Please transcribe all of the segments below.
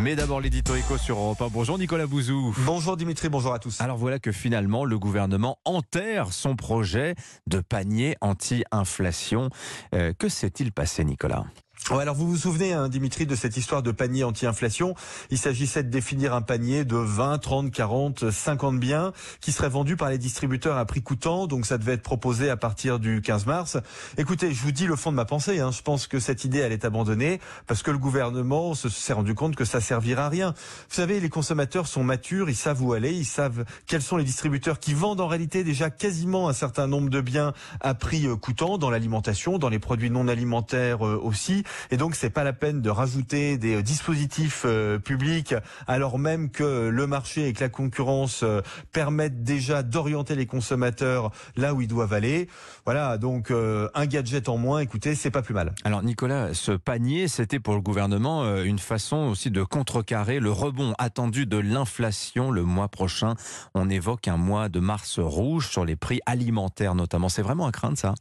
Mais d'abord l'édito éco sur Europe 1. Bonjour Nicolas Bouzou. Bonjour Dimitri, bonjour à tous. Alors voilà que finalement le gouvernement enterre son projet de panier anti-inflation. Euh, que s'est-il passé Nicolas? Alors vous vous souvenez, hein, Dimitri, de cette histoire de panier anti-inflation? Il s'agissait de définir un panier de 20, 30, 40, 50 biens qui seraient vendus par les distributeurs à prix coûtant. Donc ça devait être proposé à partir du 15 mars. Écoutez, je vous dis le fond de ma pensée. Hein, je pense que cette idée, elle est abandonnée parce que le gouvernement se s'est rendu compte que ça servira à rien. Vous savez, les consommateurs sont matures, ils savent où aller, ils savent quels sont les distributeurs qui vendent en réalité déjà quasiment un certain nombre de biens à prix euh, coûtant dans l'alimentation, dans les produits non alimentaires euh, aussi. Et donc, c'est pas la peine de rajouter des euh, dispositifs euh, publics alors même que le marché et que la concurrence euh, permettent déjà d'orienter les consommateurs là où ils doivent aller. Voilà, donc un gadget en moins, écoutez, c'est pas plus mal. Alors Nicolas, ce panier, c'était pour le gouvernement une façon aussi de contrecarrer le rebond attendu de l'inflation le mois prochain. On évoque un mois de mars rouge sur les prix alimentaires notamment. C'est vraiment à craindre ça?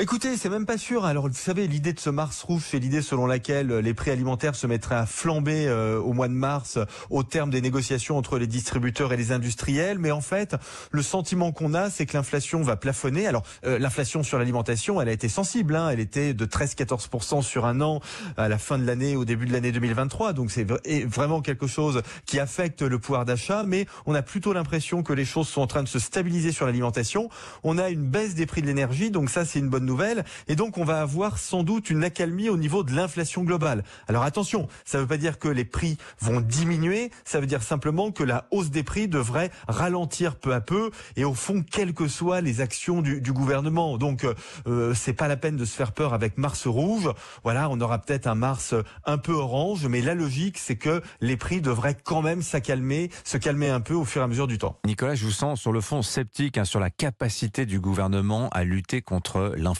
Écoutez, c'est même pas sûr. Alors, vous savez, l'idée de ce Mars rouge, c'est l'idée selon laquelle euh, les prix alimentaires se mettraient à flamber euh, au mois de mars au terme des négociations entre les distributeurs et les industriels. Mais en fait, le sentiment qu'on a, c'est que l'inflation va plafonner. Alors, euh, l'inflation sur l'alimentation, elle a été sensible. Hein. Elle était de 13-14% sur un an à la fin de l'année, au début de l'année 2023. Donc, c'est vraiment quelque chose qui affecte le pouvoir d'achat. Mais on a plutôt l'impression que les choses sont en train de se stabiliser sur l'alimentation. On a une baisse des prix de l'énergie. Donc ça, c'est une bonne nouvelle. Et donc, on va avoir sans doute une accalmie au niveau de l'inflation globale. Alors attention, ça ne veut pas dire que les prix vont diminuer. Ça veut dire simplement que la hausse des prix devrait ralentir peu à peu. Et au fond, quelles que soient les actions du, du gouvernement. Donc, euh, c'est pas la peine de se faire peur avec Mars rouge. Voilà, on aura peut-être un Mars un peu orange, mais la logique, c'est que les prix devraient quand même s'accalmer, se calmer un peu au fur et à mesure du temps. Nicolas, je vous sens sur le fond sceptique hein, sur la capacité du gouvernement à lutter contre l'inflation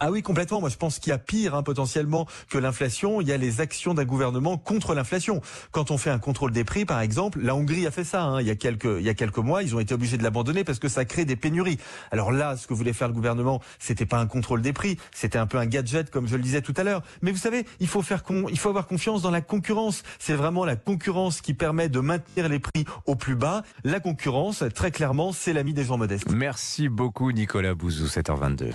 ah oui, complètement. Moi, je pense qu'il y a pire hein, potentiellement que l'inflation. Il y a les actions d'un gouvernement contre l'inflation. Quand on fait un contrôle des prix, par exemple, la Hongrie a fait ça. Hein, il y a quelques il y a quelques mois, ils ont été obligés de l'abandonner parce que ça crée des pénuries. Alors là, ce que voulait faire le gouvernement, c'était pas un contrôle des prix, c'était un peu un gadget, comme je le disais tout à l'heure. Mais vous savez, il faut faire il faut avoir confiance dans la concurrence. C'est vraiment la concurrence qui permet de maintenir les prix au plus bas. La concurrence, très clairement, c'est l'ami des gens modestes. Merci beaucoup, Nicolas Bouzou, 7h22.